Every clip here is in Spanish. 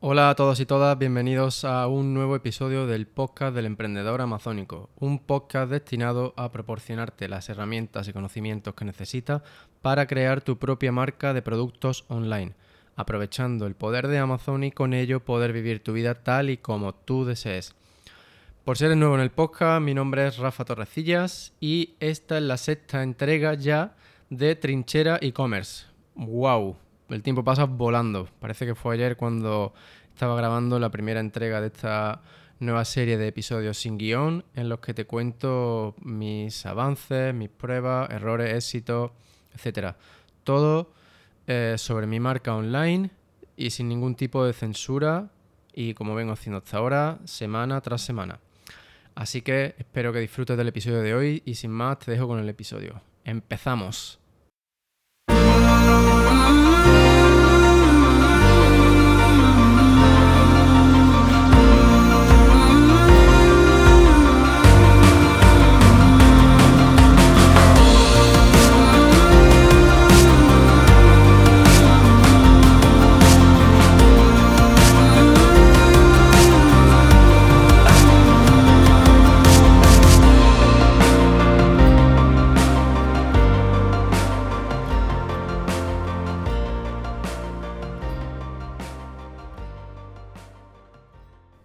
Hola a todos y todas, bienvenidos a un nuevo episodio del podcast del emprendedor amazónico, un podcast destinado a proporcionarte las herramientas y conocimientos que necesitas para crear tu propia marca de productos online, aprovechando el poder de Amazon y con ello poder vivir tu vida tal y como tú desees. Por ser nuevo en el podcast, mi nombre es Rafa Torrecillas y esta es la sexta entrega ya de Trinchera e-commerce. ¡Wow! El tiempo pasa volando. Parece que fue ayer cuando estaba grabando la primera entrega de esta nueva serie de episodios sin guion en los que te cuento mis avances, mis pruebas, errores, éxitos, etcétera. Todo eh, sobre mi marca online y sin ningún tipo de censura y como vengo haciendo hasta ahora, semana tras semana. Así que espero que disfrutes del episodio de hoy y sin más te dejo con el episodio. ¡Empezamos!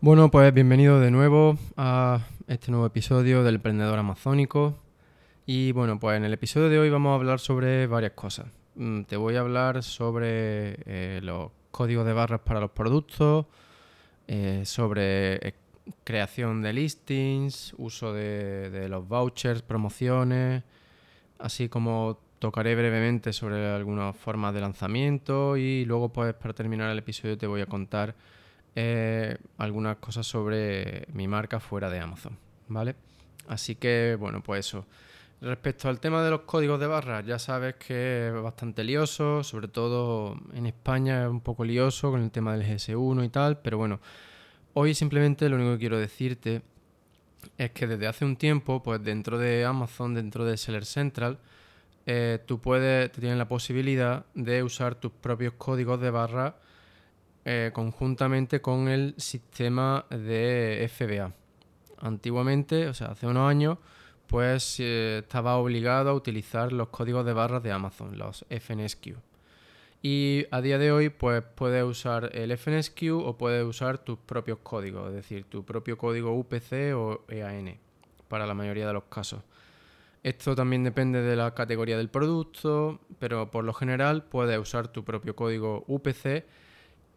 Bueno, pues bienvenido de nuevo a este nuevo episodio del Emprendedor Amazónico. Y bueno, pues en el episodio de hoy vamos a hablar sobre varias cosas. Mm, te voy a hablar sobre eh, los códigos de barras para los productos, eh, sobre eh, creación de listings, uso de, de los vouchers, promociones, así como tocaré brevemente sobre algunas formas de lanzamiento y luego pues para terminar el episodio te voy a contar eh, algunas cosas sobre mi marca fuera de Amazon, ¿vale? Así que, bueno, pues eso. Respecto al tema de los códigos de barras, ya sabes que es bastante lioso, sobre todo en España es un poco lioso con el tema del GS1 y tal, pero bueno, hoy simplemente lo único que quiero decirte es que desde hace un tiempo, pues dentro de Amazon, dentro de Seller Central, eh, tú puedes, te tienes la posibilidad de usar tus propios códigos de barra eh, conjuntamente con el sistema de FBA. Antiguamente, o sea, hace unos años, pues eh, estaba obligado a utilizar los códigos de barras de Amazon, los FNSQ. Y a día de hoy, pues puedes usar el FNSQ o puedes usar tus propios códigos, es decir, tu propio código UPC o EAN, para la mayoría de los casos. Esto también depende de la categoría del producto, pero por lo general puedes usar tu propio código UPC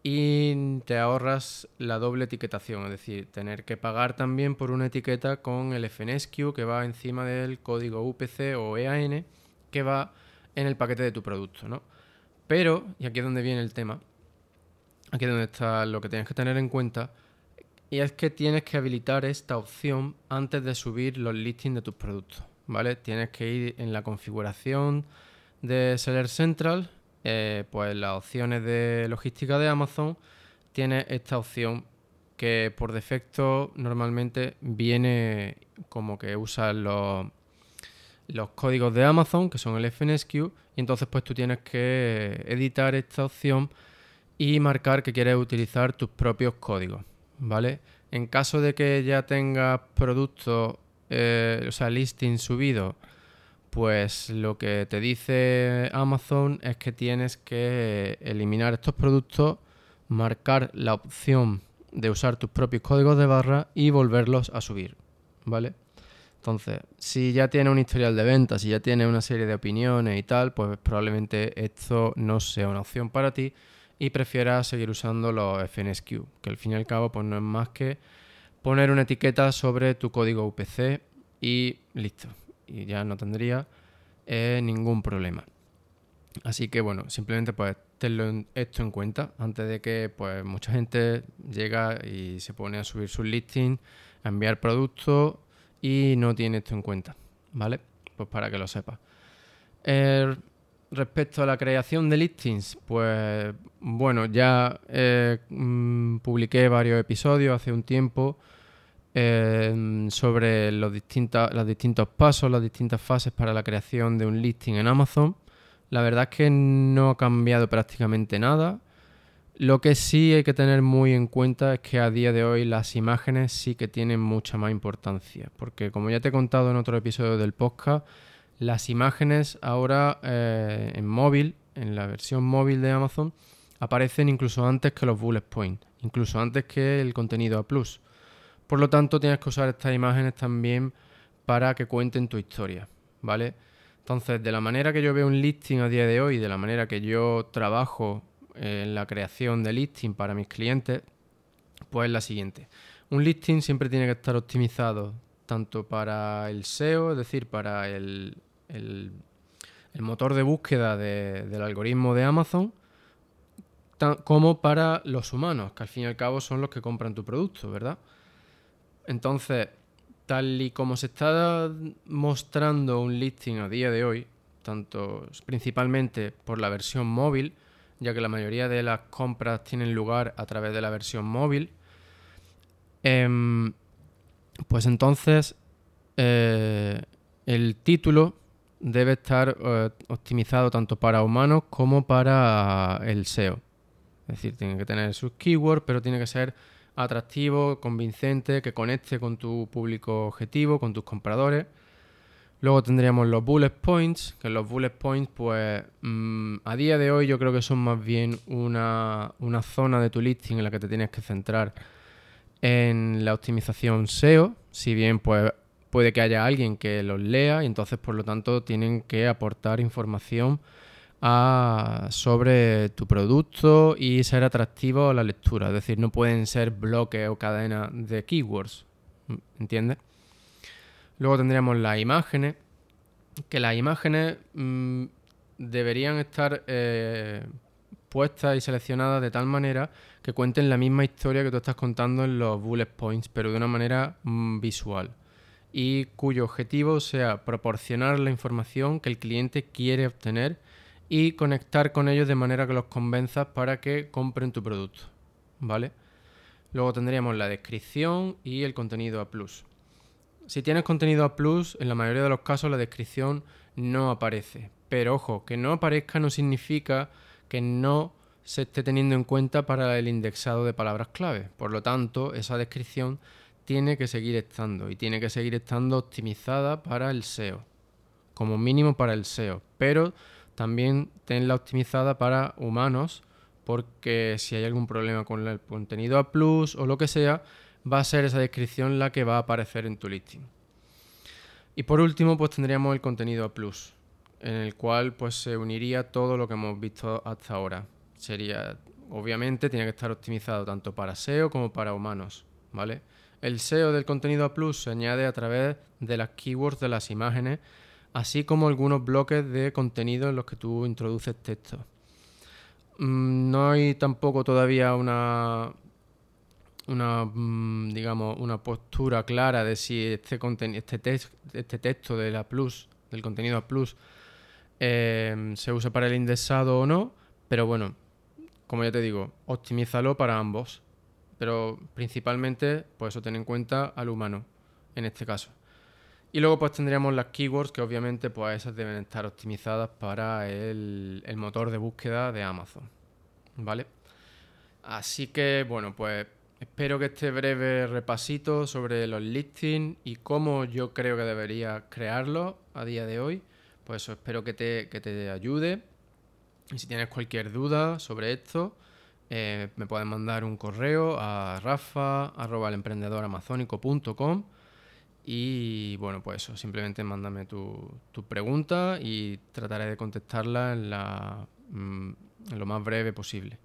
y te ahorras la doble etiquetación, es decir, tener que pagar también por una etiqueta con el FNSQ que va encima del código UPC o EAN que va en el paquete de tu producto, ¿no? Pero, y aquí es donde viene el tema, aquí es donde está lo que tienes que tener en cuenta, y es que tienes que habilitar esta opción antes de subir los listings de tus productos, ¿vale? Tienes que ir en la configuración de Seller Central, eh, pues las opciones de logística de Amazon tiene esta opción que por defecto normalmente viene como que usa los, los códigos de Amazon, que son el FNSQ, y entonces pues tú tienes que editar esta opción y marcar que quieres utilizar tus propios códigos, ¿vale? En caso de que ya tengas productos, eh, o sea, listing subido pues lo que te dice Amazon es que tienes que eliminar estos productos, marcar la opción de usar tus propios códigos de barra y volverlos a subir, ¿vale? Entonces, si ya tiene un historial de ventas, si ya tiene una serie de opiniones y tal, pues probablemente esto no sea una opción para ti y prefieras seguir usando los FNSQ, que al fin y al cabo pues no es más que poner una etiqueta sobre tu código UPC y listo y ya no tendría eh, ningún problema. Así que bueno, simplemente pues tenlo esto en cuenta antes de que pues mucha gente llega y se pone a subir su listing, a enviar productos y no tiene esto en cuenta, ¿vale? Pues para que lo sepas. respecto a la creación de listings, pues bueno, ya eh, mm, publiqué varios episodios hace un tiempo Em, sobre los, distintos pasos, las distintas fases para la creación de un listing en Amazon. La verdad es que no ha cambiado prácticamente nada. Lo que sí hay que tener muy en cuenta es que a día de hoy las imágenes sí que tienen mucha más importancia, porque como ya te he contado en otro episodio del podcast, las imágenes ahora eh, en móvil, en la versión móvil de Amazon, aparecen incluso antes que los bullet points, incluso antes que el contenido A+. Por lo tanto, tienes que usar estas imágenes también para que cuenten tu historia, ¿vale? Entonces, de la manera que yo veo un listing a día de hoy, de la manera que yo trabajo en la creación de listing para mis clientes, pues es la siguiente. Un listing siempre tiene que estar optimizado tanto para el SEO, es decir, para el, el, motor de búsqueda del algoritmo de Amazon, como para los humanos, que al fin y al cabo son los que compran tu producto, ¿verdad? Entonces, tal y como se está mostrando un listing a día de hoy, tanto principalmente por la versión móvil, ya que la mayoría de las compras tienen lugar a través de la versión móvil, em, pues entonces eh, el título debe estar eh, optimizado tanto para humanos como para el SEO. Es decir, tiene que tener sus keywords, pero tiene que ser atractivo, convincente, que conecte con tu público objetivo, con tus compradores. Luego tendríamos los bullet points, que los bullet points, pues mm, a día de hoy yo creo que son más bien una, una zona de tu listing en la que te tienes que centrar en la optimización SEO, si bien pues puede que haya alguien que los lea y entonces por lo tanto tienen que aportar información sobre tu producto y ser atractivo a la lectura. Es decir, no pueden ser bloques o cadenas de keywords. ¿Entiendes? Luego tendríamos las imágenes, que las imágenes mm, deberían estar eh, puestas y seleccionadas de tal manera que cuenten la misma historia que tú estás contando en los bullet points, pero de una manera mm, visual y cuyo objetivo sea proporcionar la información que el cliente quiere obtener y conectar con ellos de manera que los convenzas para que compren tu producto, ¿vale? Luego tendríamos la descripción y el contenido A+. Si tienes contenido A+, en la mayoría de los casos la descripción no aparece. Pero ojo, que no aparezca no significa que no se esté teniendo en cuenta para el indexado de palabras clave. Por lo tanto, esa descripción tiene que seguir estando y tiene que seguir estando optimizada para el SEO, como mínimo para el SEO, pero también tenla optimizada para humanos porque si hay algún problema con el contenido a plus o lo que sea, va a ser esa descripción la que va a aparecer en tu listing. Y por último, pues tendríamos el contenido a plus, en el cual pues se uniría todo lo que hemos visto hasta ahora. Sería, obviamente, tiene que estar optimizado tanto para SEO como para humanos, ¿vale? El SEO del contenido A Plus se añade a través de las keywords de las imágenes, así como algunos bloques de contenido en los que tú introduces texto. Mm, no hay tampoco todavía una, una mm, digamos, una postura clara de si este, este, este texto de la Plus, del contenido A Plus, eh, se usa para el indexado o no, pero bueno, como ya te digo, optimízalo para ambos pero principalmente, pues eso, ten en cuenta al humano, en este caso. Y luego pues tendríamos las keywords que obviamente pues esas deben estar optimizadas para el, motor de búsqueda de Amazon. ¿Vale? Así que bueno, pues espero que este breve repasito sobre los listings y cómo yo creo que debería crearlos a día de hoy, pues eso espero que te, que te ayude. Y si tienes cualquier duda sobre esto, eh, me pueden mandar un correo a rafa.emprendedor.amazónico.com y bueno, pues eso, simplemente mándame tu, pregunta y trataré de contestarla mm, en lo más breve posible.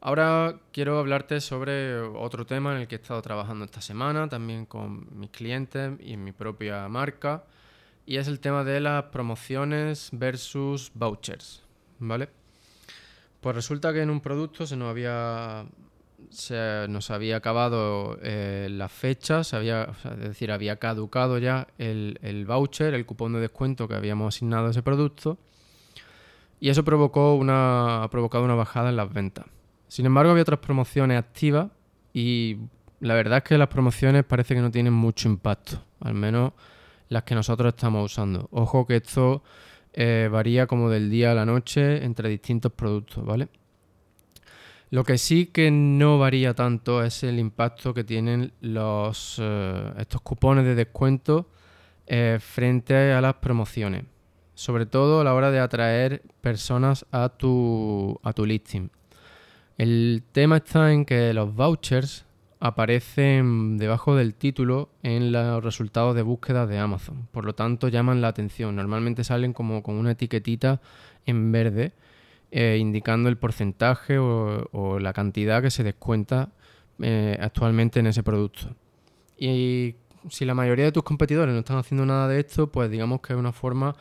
Ahora quiero hablarte sobre otro tema en el que he estado trabajando esta semana, también con mis clientes y en mi propia marca, y es el tema de las promociones versus vouchers, ¿vale? Pues resulta que en un producto se nos había se nos había acabado eh, la fecha, se había, es decir, había caducado ya el, voucher, el cupón de descuento que habíamos asignado a ese producto, y eso provocó una, ha provocado una bajada en las ventas. Sin embargo, había otras promociones activas y la verdad es que las promociones parece que no tienen mucho impacto, al menos las que nosotros estamos usando. Ojo que esto eh, varía como del día a la noche entre distintos productos, ¿vale? Lo que sí que no varía tanto es el impacto que tienen los, eh, estos cupones de descuento eh, frente a las promociones. Sobre todo a la hora de atraer personas a tu, a tu listing. El tema está en que los vouchers aparecen debajo del título en los resultados de búsqueda de Amazon. Por lo tanto, llaman la atención. Normalmente salen como con una etiquetita en verde eh, indicando el porcentaje o, la cantidad que se descuenta eh, actualmente en ese producto. Y si la mayoría de tus competidores no están haciendo nada de esto, pues digamos que es una forma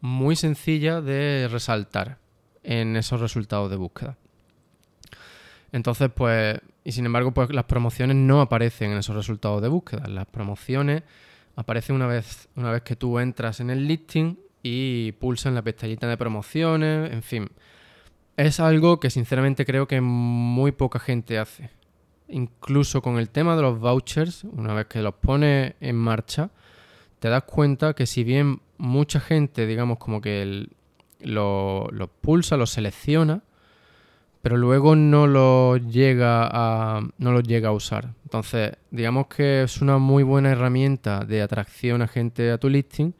muy sencilla de resaltar en esos resultados de búsqueda. Entonces, pues, y sin embargo, pues las promociones no aparecen en esos resultados de búsqueda. Las promociones aparecen una vez, una vez que tú entras en el listing y pulsas en la pestañita de promociones, en fin es algo que sinceramente creo que muy poca gente hace. Incluso con el tema de los vouchers, una vez que los pones en marcha, te das cuenta que si bien mucha gente, digamos, como que los lo pulsa, los selecciona, pero luego no los llega a no los llega a usar. Entonces, digamos que es una muy buena herramienta de atracción a gente a tu listing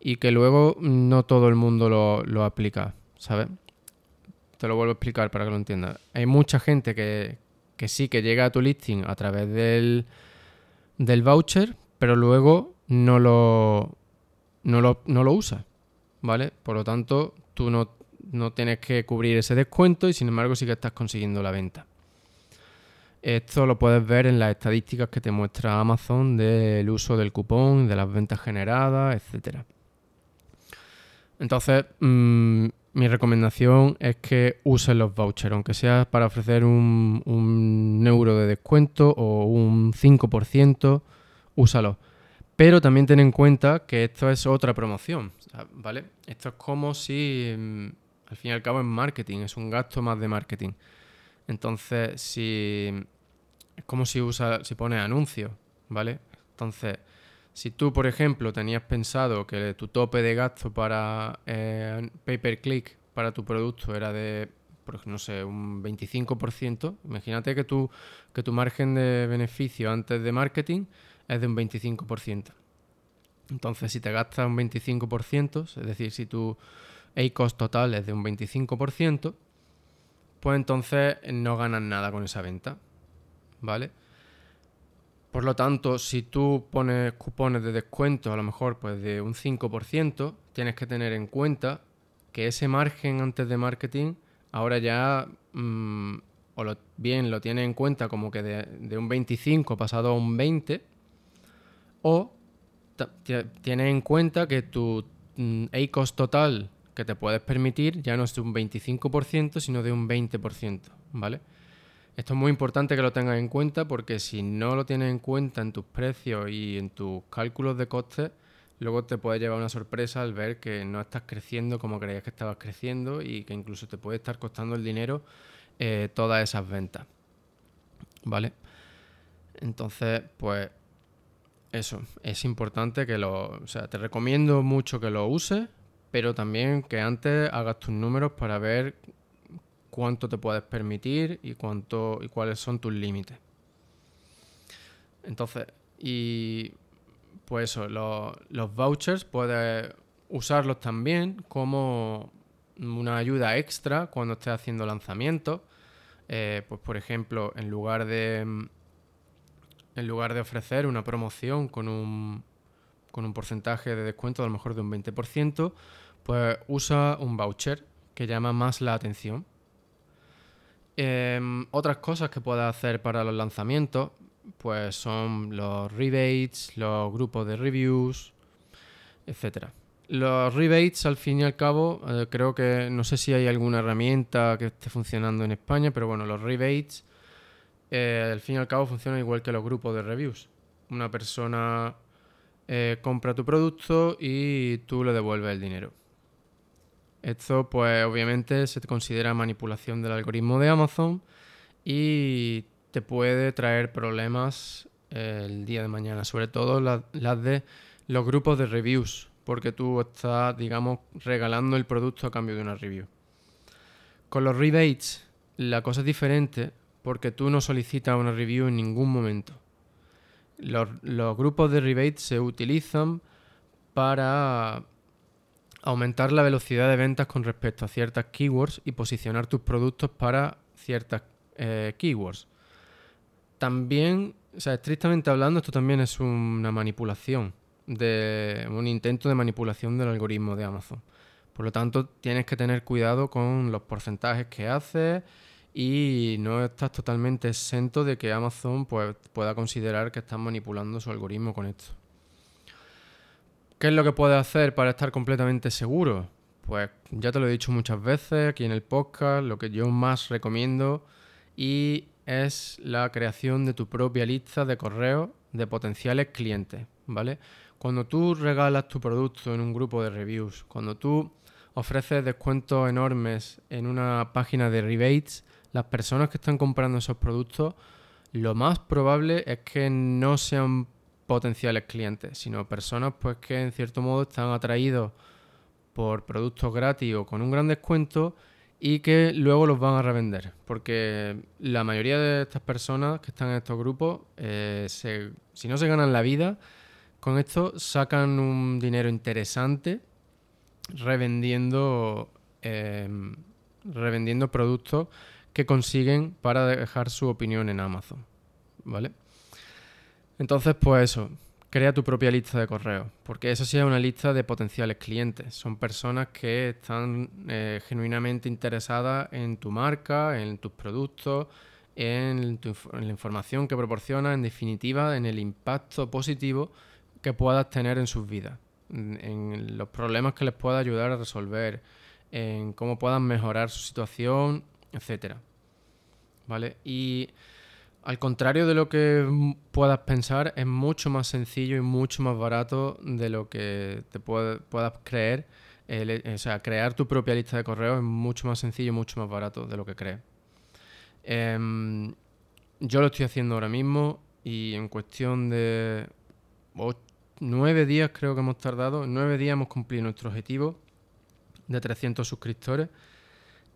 y que luego no todo el mundo lo, lo aplica, ¿sabes? Te lo vuelvo a explicar para que lo entiendas. Hay mucha gente que, sí que llega a tu listing a través del, del voucher, pero luego no lo, no lo, no lo usa. ¿Vale? Por lo tanto, tú no, no tienes que cubrir ese descuento y sin embargo sí que estás consiguiendo la venta. Esto lo puedes ver en las estadísticas que te muestra Amazon del uso del cupón, de las ventas generadas, etcétera. Entonces, mm, mi recomendación es que uses los vouchers, aunque sea para ofrecer un, un euro de descuento o un 5%, úsalo. Pero también ten en cuenta que esto es otra promoción, ¿vale? Esto es como si, mm, al fin y al cabo, es marketing, es un gasto más de marketing. Entonces, si es como si usa, si pones anuncios, ¿vale? Entonces, si tú, por ejemplo, tenías pensado que tu tope de gasto para eh, pay per click para tu producto era de, no sé, un 25%, imagínate que tu, que tu margen de beneficio antes de marketing es de un 25%. Entonces, si te gastas un 25%, es decir, si tu A-cost total es de un 25%, pues entonces no ganas nada con esa venta. ¿Vale? Por lo tanto, si tú pones cupones de descuento, a lo mejor pues de un 5%, tienes que tener en cuenta que ese margen antes de marketing ahora ya mm, o bien lo tiene en cuenta como que de, un 25 pasado a un 20 o tienes en cuenta que tu mm, A-cost total que te puedes permitir ya no es de un 25% sino de un 20%, ¿vale? Esto es muy importante que lo tengas en cuenta porque si no lo tienes en cuenta en tus precios y en tus cálculos de costes, luego te puede llevar una sorpresa al ver que no estás creciendo como creías que estabas creciendo y que incluso te puede estar costando el dinero eh, todas esas ventas. ¿Vale? Entonces, pues eso, es importante que lo... O sea, te recomiendo mucho que lo uses, pero también que antes hagas tus números para ver cuánto te puedes permitir y cuánto y cuáles son tus límites. Entonces, y pues eso, los vouchers puedes usarlos también como una ayuda extra cuando estés haciendo lanzamientos. Eh, pues por ejemplo, en lugar de en lugar de ofrecer una promoción con un, con un porcentaje de descuento a lo mejor de un 20%, pues usa un voucher que llama más la atención. Em, otras cosas que puedes hacer para los lanzamientos, pues son los rebates, los grupos de reviews, etcétera. Los rebates, al fin y al cabo, eh, creo que no sé si hay alguna herramienta que esté funcionando en España, pero bueno, los rebates, eh, al fin y al cabo, funcionan igual que los grupos de reviews. Una persona eh, compra tu producto y tú le devuelves el dinero. Esto pues obviamente se considera manipulación del algoritmo de Amazon y te puede traer problemas el día de mañana, sobre todo las de los grupos de reviews, porque tú estás, digamos, regalando el producto a cambio de una review. Con los rebates la cosa es diferente porque tú no solicitas una review en ningún momento. Los, los grupos de rebate se utilizan para aumentar la velocidad de ventas con respecto a ciertas keywords y posicionar tus productos para ciertas eh, keywords. También, o sea, estrictamente hablando, esto también es una manipulación, de un intento de manipulación del algoritmo de Amazon. Por lo tanto, tienes que tener cuidado con los porcentajes que haces y no estás totalmente exento de que Amazon pues, pueda considerar que estás manipulando su algoritmo con esto. ¿Qué es lo que puedes hacer para estar completamente seguro? Pues ya te lo he dicho muchas veces aquí en el podcast, lo que yo más recomiendo y es la creación de tu propia lista de correos de potenciales clientes, ¿vale? Cuando tú regalas tu producto en un grupo de reviews, cuando tú ofreces descuentos enormes en una página de rebates, las personas que están comprando esos productos, lo más probable es que no sean potenciales clientes, sino personas pues que en cierto modo están atraídos por productos gratis o con un gran descuento y que luego los van a revender. Porque la mayoría de estas personas que están en estos grupos, eh, si no se ganan la vida, con esto sacan un dinero interesante revendiendo, em, revendiendo productos que consiguen para dejar su opinión en Amazon. ¿Vale? Entonces, pues eso, crea tu propia lista de correos, porque eso sí es una lista de potenciales clientes. Son personas que están eh, genuinamente interesadas en tu marca, en tus productos, en, la información que proporciona, en definitiva, en el impacto positivo que puedas tener en sus vidas, en, en los problemas que les pueda ayudar a resolver, en cómo puedan mejorar su situación, etcétera. ¿Vale? Y al contrario de lo que puedas pensar, es mucho más sencillo y mucho más barato de lo que te puedas creer. o sea, crear tu propia lista de correos es mucho más sencillo y mucho más barato de lo que crees. Em, yo lo estoy haciendo ahora mismo y en cuestión de nueve días creo que hemos tardado. Nueve días hemos cumplido nuestro objetivo de 300 suscriptores.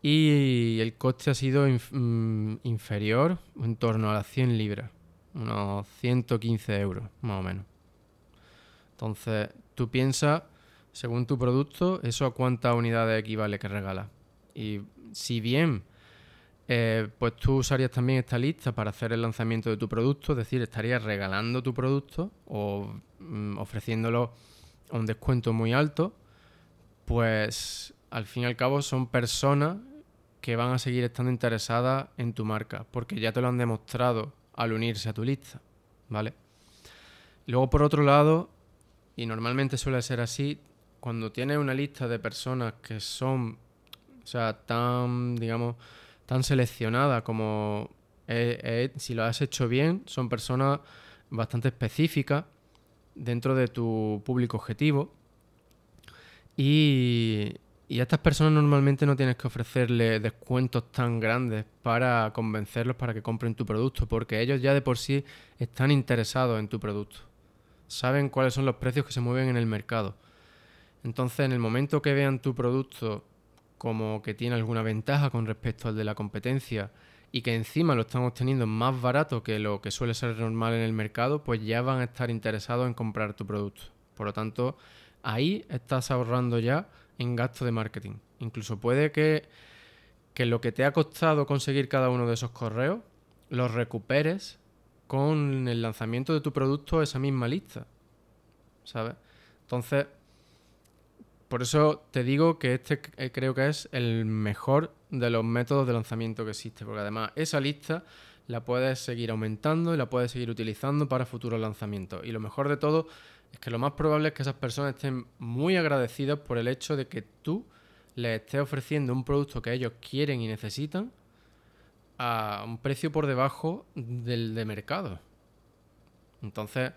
Y el coste ha sido mm, inferior, en torno a las 100 libras, unos 115 euros más o menos. Entonces, tú piensas, según tu producto, eso a cuántas unidades equivale que regalas. Y si bien, eh, pues tú usarías también esta lista para hacer el lanzamiento de tu producto, es decir, estarías regalando tu producto o mm, ofreciéndolo a un descuento muy alto, pues al fin y al cabo son personas que van a seguir estando interesadas en tu marca, porque ya te lo han demostrado al unirse a tu lista, ¿vale? Luego, por otro lado, y normalmente suele ser así, cuando tienes una lista de personas que son, o sea, tan, digamos, tan seleccionadas como si lo has hecho bien, son personas bastante específicas dentro de tu público objetivo. Y, y a estas personas normalmente no tienes que ofrecerle descuentos tan grandes para convencerlos para que compren tu producto, porque ellos ya de por sí están interesados en tu producto. Saben cuáles son los precios que se mueven en el mercado. Entonces, en el momento que vean tu producto como que tiene alguna ventaja con respecto al de la competencia y que encima lo están obteniendo más barato que lo que suele ser normal en el mercado, pues ya van a estar interesados en comprar tu producto. Por lo tanto, ahí estás ahorrando ya en gasto de marketing. Incluso puede que, que lo que te ha costado conseguir cada uno de esos correos, los recuperes con el lanzamiento de tu producto a esa misma lista. ¿Sabes? Entonces, por eso te digo que este eh, creo que es el mejor de los métodos de lanzamiento que existe, porque además esa lista la puedes seguir aumentando y la puedes seguir utilizando para futuros lanzamientos. Y lo mejor de todo es que lo más probable es que esas personas estén muy agradecidas por el hecho de que tú les estés ofreciendo un producto que ellos quieren y necesitan a un precio por debajo del de mercado. Entonces,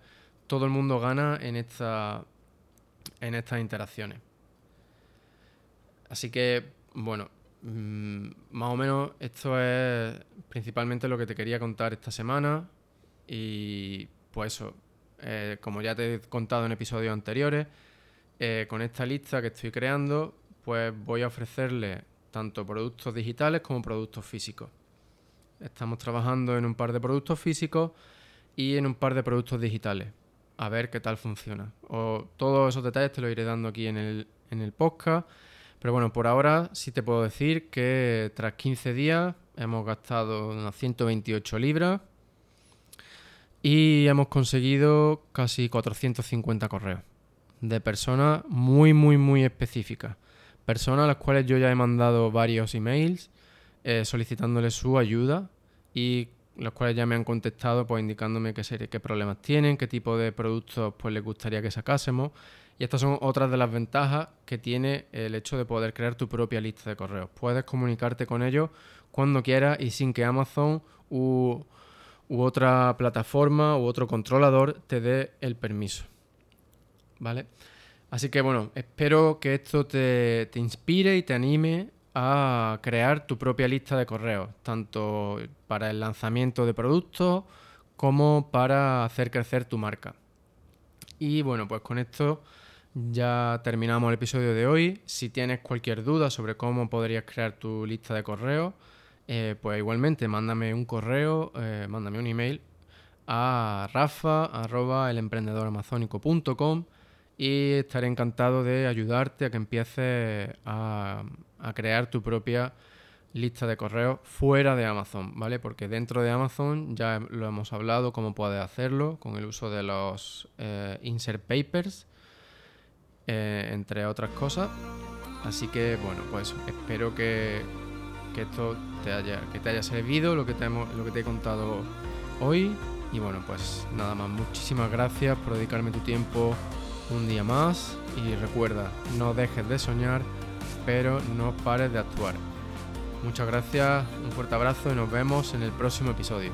todo el mundo gana en, esta, en estas interacciones. Así que, bueno, mm, más o menos esto es principalmente lo que te quería contar esta semana. Y pues eso, eh, como ya te he contado en episodios anteriores, eh, con esta lista que estoy creando, pues voy a ofrecerle tanto productos digitales como productos físicos. Estamos trabajando en un par de productos físicos y en un par de productos digitales. A ver qué tal funciona. Todos esos detalles te los iré dando aquí en el, en el podcast. Pero bueno, por ahora sí te puedo decir que tras 15 días hemos gastado unas 128 libras y hemos conseguido casi 450 correos de personas muy, muy, muy específicas. Personas a las cuales yo ya he mandado varios emails eh, solicitándoles su ayuda y los cuales ya me han contestado pues indicándome qué, serie, qué problemas tienen, qué tipo de productos pues les gustaría que sacásemos. Y estas son otras de las ventajas que tiene el hecho de poder crear tu propia lista de correos. Puedes comunicarte con ellos cuando quieras y sin que Amazon u u otra plataforma u otro controlador te dé el permiso. ¿Vale? Así que bueno, espero que esto te, inspire y te anime a crear tu propia lista de correos, tanto para el lanzamiento de productos como para hacer crecer tu marca. Y bueno, pues con esto ya terminamos el episodio de hoy. Si tienes cualquier duda sobre cómo podrías crear tu lista de correos, eh, pues igualmente mándame un correo, eh, mándame un email a rafa.elemprendedoramazónico.com y estaré encantado de ayudarte a que empieces a, a, crear tu propia lista de correos fuera de Amazon, ¿vale? Porque dentro de Amazon ya lo hemos hablado, cómo puedes hacerlo con el uso de los eh, insert papers, entre otras cosas. Así que, bueno, pues espero que que esto te haya, que te haya servido, lo que te, lo que te he contado hoy. Y bueno, pues nada más, muchísimas gracias por dedicarme tu tiempo un día más. Y recuerda, no dejes de soñar, pero no pares de actuar. Muchas gracias, un fuerte abrazo y nos vemos en el próximo episodio.